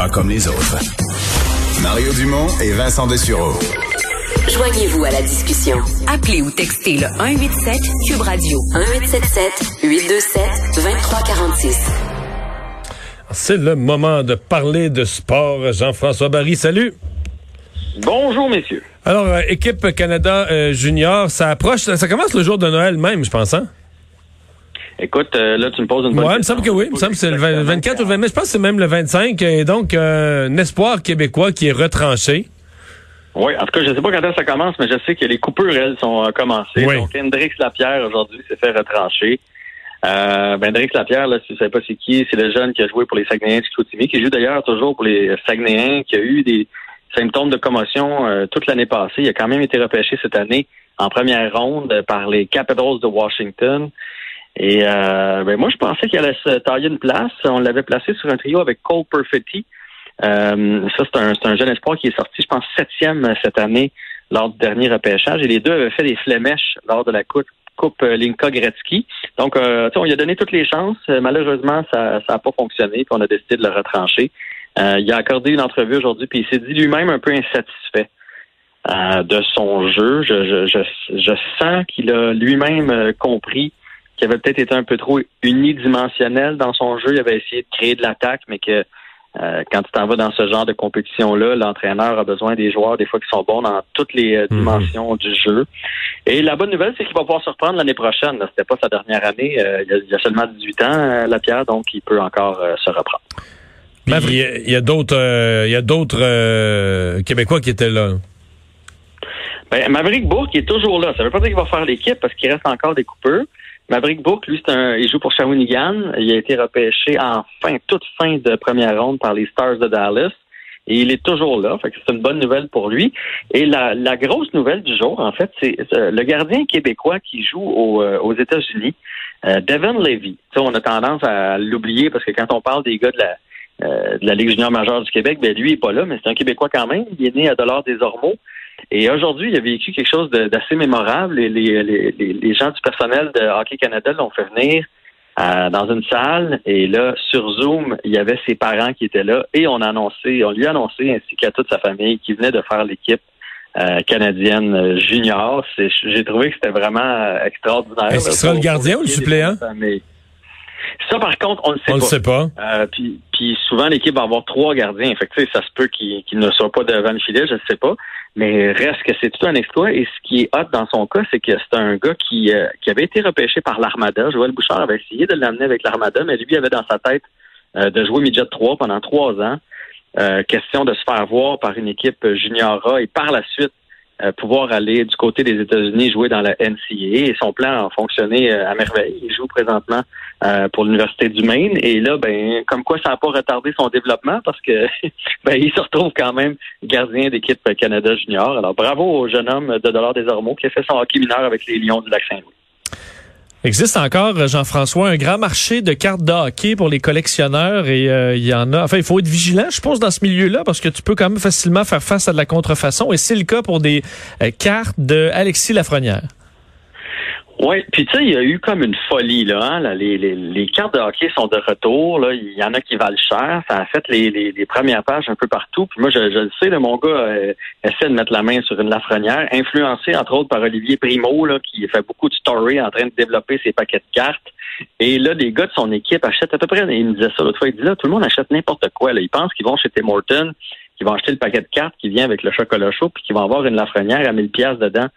Pas comme les autres. Mario Dumont et Vincent Dessureau. Joignez-vous à la discussion. Appelez ou textez le 187 Cube Radio 1877 827 2346. C'est le moment de parler de sport. Jean-François Barry, salut. Bonjour, messieurs. Alors, euh, équipe Canada euh, junior, ça approche, ça, ça commence le jour de Noël même, je pense, hein? Écoute, euh, là, tu me poses une bonne Ouais, il me question. semble que oui. Il me semble que c'est le 20 24 ou le 20 mai. Je pense que c'est même le 25. Et donc, euh, un espoir québécois qui est retranché. Oui, en tout cas, je sais pas quand est-ce que ça commence, mais je sais que les coupures, elles, sont euh, commencées. Oui. Donc, Hendrix Lapierre, aujourd'hui, s'est fait retrancher. Euh, ben, Hendrix Lapierre, là, si vous savez pas c'est qui, c'est le jeune qui a joué pour les Saguenayens de Chicoutimi, qui joue d'ailleurs toujours pour les Saguenayens, qui a eu des symptômes de commotion euh, toute l'année passée. Il a quand même été repêché cette année en première ronde par les Capitals de Washington. Et euh, ben, moi, je pensais qu'il allait se tailler une place. On l'avait placé sur un trio avec Cole Perfetti. Euh, ça, c'est un, un jeune espoir qui est sorti, je pense, septième cette année lors du dernier repêchage. Et les deux avaient fait des flémèches lors de la coupe, coupe euh, Linka Gretzky. Donc, euh, on lui a donné toutes les chances. Euh, Malheureusement, ça n'a pas fonctionné, puis on a décidé de le retrancher. Euh, il a accordé une entrevue aujourd'hui, puis il s'est dit lui-même un peu insatisfait euh, de son jeu. Je, je, je, je sens qu'il a lui-même euh, compris qu'il avait peut-être été un peu trop unidimensionnel dans son jeu. Il avait essayé de créer de l'attaque, mais que euh, quand tu t'en vas dans ce genre de compétition-là, l'entraîneur a besoin des joueurs, des fois, qui sont bons dans toutes les euh, dimensions du jeu. Et la bonne nouvelle, c'est qu'il va pouvoir se reprendre l'année prochaine. C'était pas sa dernière année. Euh, il, a, il a seulement 18 ans, euh, Lapierre, donc il peut encore euh, se reprendre. Puis, Il y a- d'autres euh, il y a d'autres euh, Québécois qui étaient là. Ben, Maverick Bourque est toujours là. Ça veut pas dire qu'il va faire l'équipe parce qu'il reste encore des coupeurs. Maverick Bourque, lui, c'est un, il joue pour Shawinigan. Il a été repêché en fin, toute fin de première ronde par les Stars de Dallas. Et il est toujours là. Fait que c'est une bonne nouvelle pour lui. Et la, la grosse nouvelle du jour, en fait, c'est euh, le gardien québécois qui joue euh, aux États-Unis, euh, Devin Levy. Tu sais, on a tendance à l'oublier parce que quand on parle des gars de la, euh, de la Ligue junior majeure du Québec, ben lui, il est pas là, mais c'est un Québécois quand même. Il est né à Dollars des Ormeaux. Et aujourd'hui, il a vécu quelque chose d'assez mémorable. Les, les, les, les gens du personnel de Hockey Canada l'ont fait venir euh, dans une salle. Et là, sur Zoom, il y avait ses parents qui étaient là. Et on a annoncé, on lui a annoncé, ainsi qu'à toute sa famille, qui venait de faire l'équipe euh, canadienne euh, junior. J'ai trouvé que c'était vraiment euh, extraordinaire. Est-ce qu'il sera le gardien ou le suppléant? Ça, par contre, on ne sait On pas. sait pas. Euh, puis, puis souvent, l'équipe va avoir trois gardiens. Fait que, tu sais, ça se peut qu'il ne soit pas devant le filet, je ne sais pas. Mais reste que c'est tout un exploit. Et ce qui est hot dans son cas, c'est que c'est un gars qui, euh, qui avait été repêché par l'Armada. Joël Bouchard avait essayé de l'amener avec l'Armada, mais lui avait dans sa tête euh, de jouer midget 3 pendant trois ans. Euh, question de se faire voir par une équipe junior A et par la suite pouvoir aller du côté des États-Unis jouer dans la NCAA. Et son plan a fonctionné euh, à merveille. Il joue présentement euh, pour l'Université du Maine. Et là, ben, comme quoi ça n'a pas retardé son développement parce que ben, il se retrouve quand même gardien d'équipe Canada Junior. Alors bravo au jeune homme de Dollars des Ormeaux qui a fait son hockey mineur avec les Lions du Lac-Saint-Louis. Existe encore, euh, Jean-François, un grand marché de cartes de hockey pour les collectionneurs et euh, il y en a. Enfin, il faut être vigilant, je pense, dans ce milieu-là parce que tu peux quand même facilement faire face à de la contrefaçon et c'est le cas pour des euh, cartes de Alexis Lafrenière. Oui, puis tu sais, il y a eu comme une folie là. Hein? les, les, les cartes de hockey sont de retour. Là, il y en a qui valent cher. Ça a fait les, les, les premières pages un peu partout. Puis moi, je, je le sais, là, mon gars euh, essaie de mettre la main sur une Lafrenière, influencé entre autres par Olivier Primo, là, qui fait beaucoup de story en train de développer ses paquets de cartes. Et là, les gars de son équipe achètent à peu près. Il me disait ça l'autre fois. Il dit là, tout le monde achète n'importe quoi. Là. Ils pensent qu'ils vont chez Tim Hortons, qu'ils vont acheter le paquet de cartes qui vient avec le chocolat chaud, puis qu'ils vont avoir une Lafrenière à 1000 pièces dedans.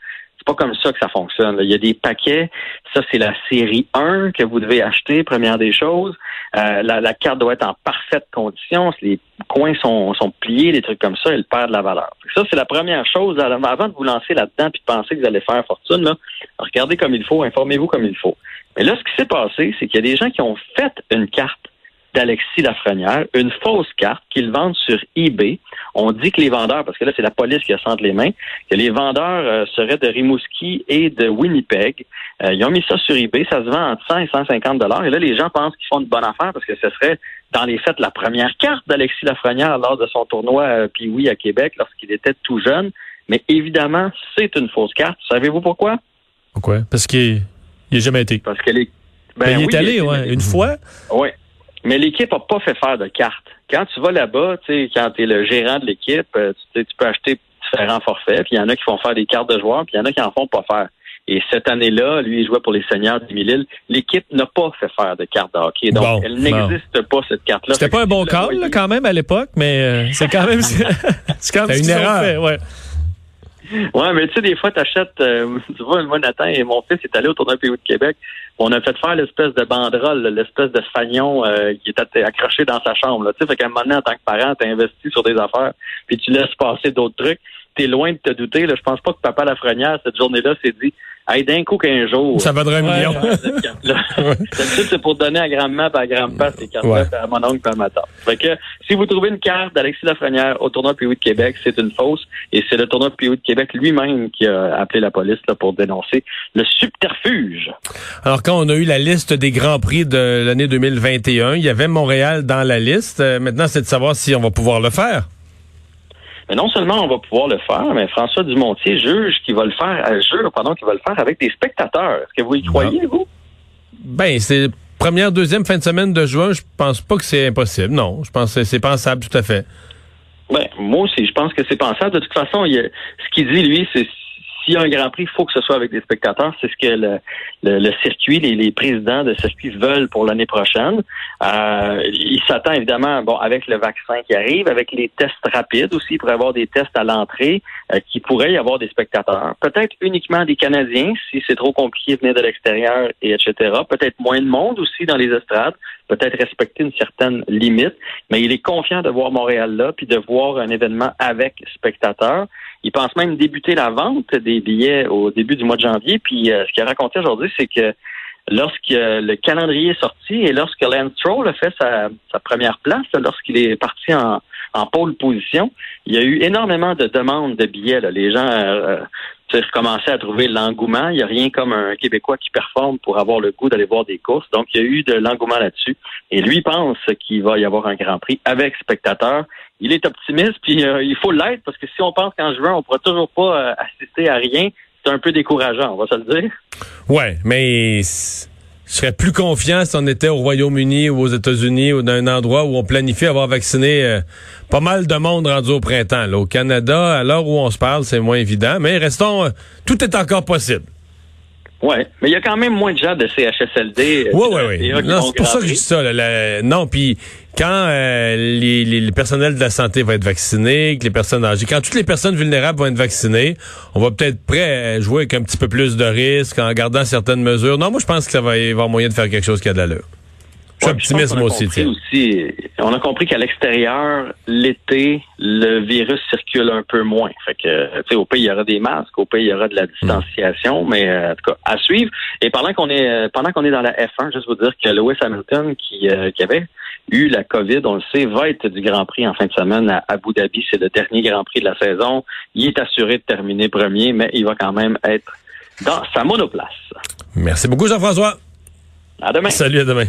C'est pas comme ça que ça fonctionne. là. Il y a des paquets. Ça, c'est la série 1 que vous devez acheter, première des choses. Euh, la, la carte doit être en parfaite condition. Les coins sont, sont pliés, des trucs comme ça, elle perd de la valeur. Ça, c'est la première chose. Avant de vous lancer là-dedans puis de penser que vous allez faire fortune, là, regardez comme il faut, informez-vous comme il faut. Mais là, ce qui s'est passé, c'est qu'il y a des gens qui ont fait une carte d'Alexis Lafrenière, une fausse carte qu'ils vendent sur eBay. On dit que les vendeurs, parce que là c'est la police qui a senti les mains, que les vendeurs euh, seraient de Rimouski et de Winnipeg. Euh, ils ont mis ça sur eBay, ça se vend entre 100 et 150 dollars. Et là, les gens pensent qu'ils font une bonne affaire parce que ce serait dans les faits la première carte d'Alexis Lafrenière lors de son tournoi euh, puis oui à Québec lorsqu'il était tout jeune. Mais évidemment, c'est une fausse carte. Savez-vous pourquoi? Pourquoi? Parce qu'il n'a jamais été. Parce qu'elle est. Ben, il est allé, ouais, une fois. Oui. Mais l'équipe n'a pas fait faire de carte. Quand tu vas là-bas, tu sais, quand tu es le gérant de l'équipe, euh, tu, tu peux acheter différents forfaits, puis il y en a qui font faire des cartes de joueurs, puis il y en a qui en font pas faire. Et cette année-là, lui, il jouait pour les Seigneurs d'Émile. L'équipe n'a pas fait faire de carte de hockey. Donc, Bon, elle n'existe pas, cette carte-là. C'était pas un bon call, là, quand même, à l'époque, mais euh, c'est quand même, c'est quand même une erreur. fait, ouais. Ouais, mais tu sais, des fois, t'achètes, euh, tu vois, moi, Nathan et mon fils est allé au tournoi PO de Québec. On a fait faire l'espèce de banderole, l'espèce de fagnon euh, qui était accroché dans sa chambre. Tu sais, fait qu'à un moment donné, en tant que parent, t'as investi sur des affaires, puis tu laisses passer d'autres trucs. T'es loin de te douter. Là. Je pense pas que Papa Lafrenière, cette journée-là, s'est dit Hey, d'un coup qu'un jour. Ça vaudrait un million. D'habitude, c'est pour donner à grand-mère à grand-père ces cartes-là, puis à mon oncle à ma tante. Fait que, si vous trouvez une carte d'Alexis Lafrenière au tournoi PO de Québec, c'est une fausse. Et c'est le tournoi PO de Québec lui-même qui a appelé la police là, pour dénoncer le subterfuge. Alors, quand on a eu la liste des Grands Prix de l'année 2021, il y avait Montréal dans la liste. Euh, maintenant, c'est de savoir si on va pouvoir le faire. Mais non seulement on va pouvoir le faire, mais François Dumontier juge qu'il va le faire, euh, jure, pardon, qu'il va le faire avec des spectateurs. Est-ce que vous y croyez, vous? Ben, c'est première, deuxième fin de semaine de juin. Je pense pas que c'est impossible. Non, je pense que c'est pensable tout à fait. Ben, moi aussi, je pense que c'est pensable. De toute façon, il ce qu'il dit, lui, c'est s'il y a un Grand Prix, il faut que ce soit avec des spectateurs. C'est ce que le, le- le circuit, les, les présidents de circuit veulent pour l'année prochaine. Euh, il s'attend évidemment, bon, avec le vaccin qui arrive, avec les tests rapides aussi, pour avoir des tests à l'entrée, euh, qui pourrait y avoir des spectateurs. Peut-être uniquement des Canadiens, si c'est trop compliqué de venir de l'extérieur, et etc. Peut-être moins de monde aussi dans les estrades. Peut-être respecter une certaine limite. Mais il est confiant de voir Montréal là, puis de voir un événement avec spectateurs. Il pense même débuter la vente des billets au début du mois de janvier. Puis euh, ce qu'il a raconté aujourd'hui, c'est que lorsque euh, le calendrier est sorti et lorsque Lance Stroll a fait sa, première place, lorsqu'il est parti en, en pole position, il y a eu énormément de demandes de billets. là. Les gens euh, sais, recommençaient à trouver l'engouement. Il n'y a rien comme un Québécois qui performe pour avoir le goût d'aller voir des courses. Donc, il y a eu de l'engouement là-dessus. Et lui pense qu'il va y avoir un Grand Prix avec spectateurs. Il est optimiste, puis euh, il faut l'être, parce que si on pense qu'en juin, on ne pourra toujours pas euh, assister à rien, c'est un peu décourageant, on va se le dire. Ouais, mais je serais plus confiant si on était au Royaume-Uni ou aux États-Unis ou dans un endroit où on planifie avoir vacciné euh, pas mal de monde rendu au printemps. Là, au Canada, à l'heure où on se parle, c'est moins évident. Mais restons, tout est encore possible. Ouais, mais il y a quand même moins de gens de CHSLD. Oui, euh, oui, oui. vont c'est pour ça que je dis ça. là, la- non, puis quand euh, les, les, les personnels de la santé vont être vaccinés, que les personnes âgées, quand toutes les personnes vulnérables vont être vaccinées, on va peut-être prêt à jouer avec un petit peu plus de risques en gardant certaines mesures. Non, moi, je pense que ça va y avoir moyen de faire quelque chose qui a de l'allure. Je suis optimiste, moi aussi, compris tiens. aussi, On a compris qu'à l'extérieur, l'été, le virus circule un peu moins. Fait que, tu sais, au pays, il y aura des masques, au pays, il y aura de la distanciation, mais euh, en tout cas, à suivre. Et pendant qu'on est euh, pendant qu'on est dans la F1, juste vous dire que Lewis Hamilton, qui, euh, qui avait eu la COVID, on le sait, va être du Grand Prix en fin de semaine à Abu Dhabi. C'est le dernier Grand Prix de la saison. Il est assuré de terminer premier, mais il va quand même être dans sa monoplace. Merci beaucoup, Jean-François. À demain. Salut, à demain.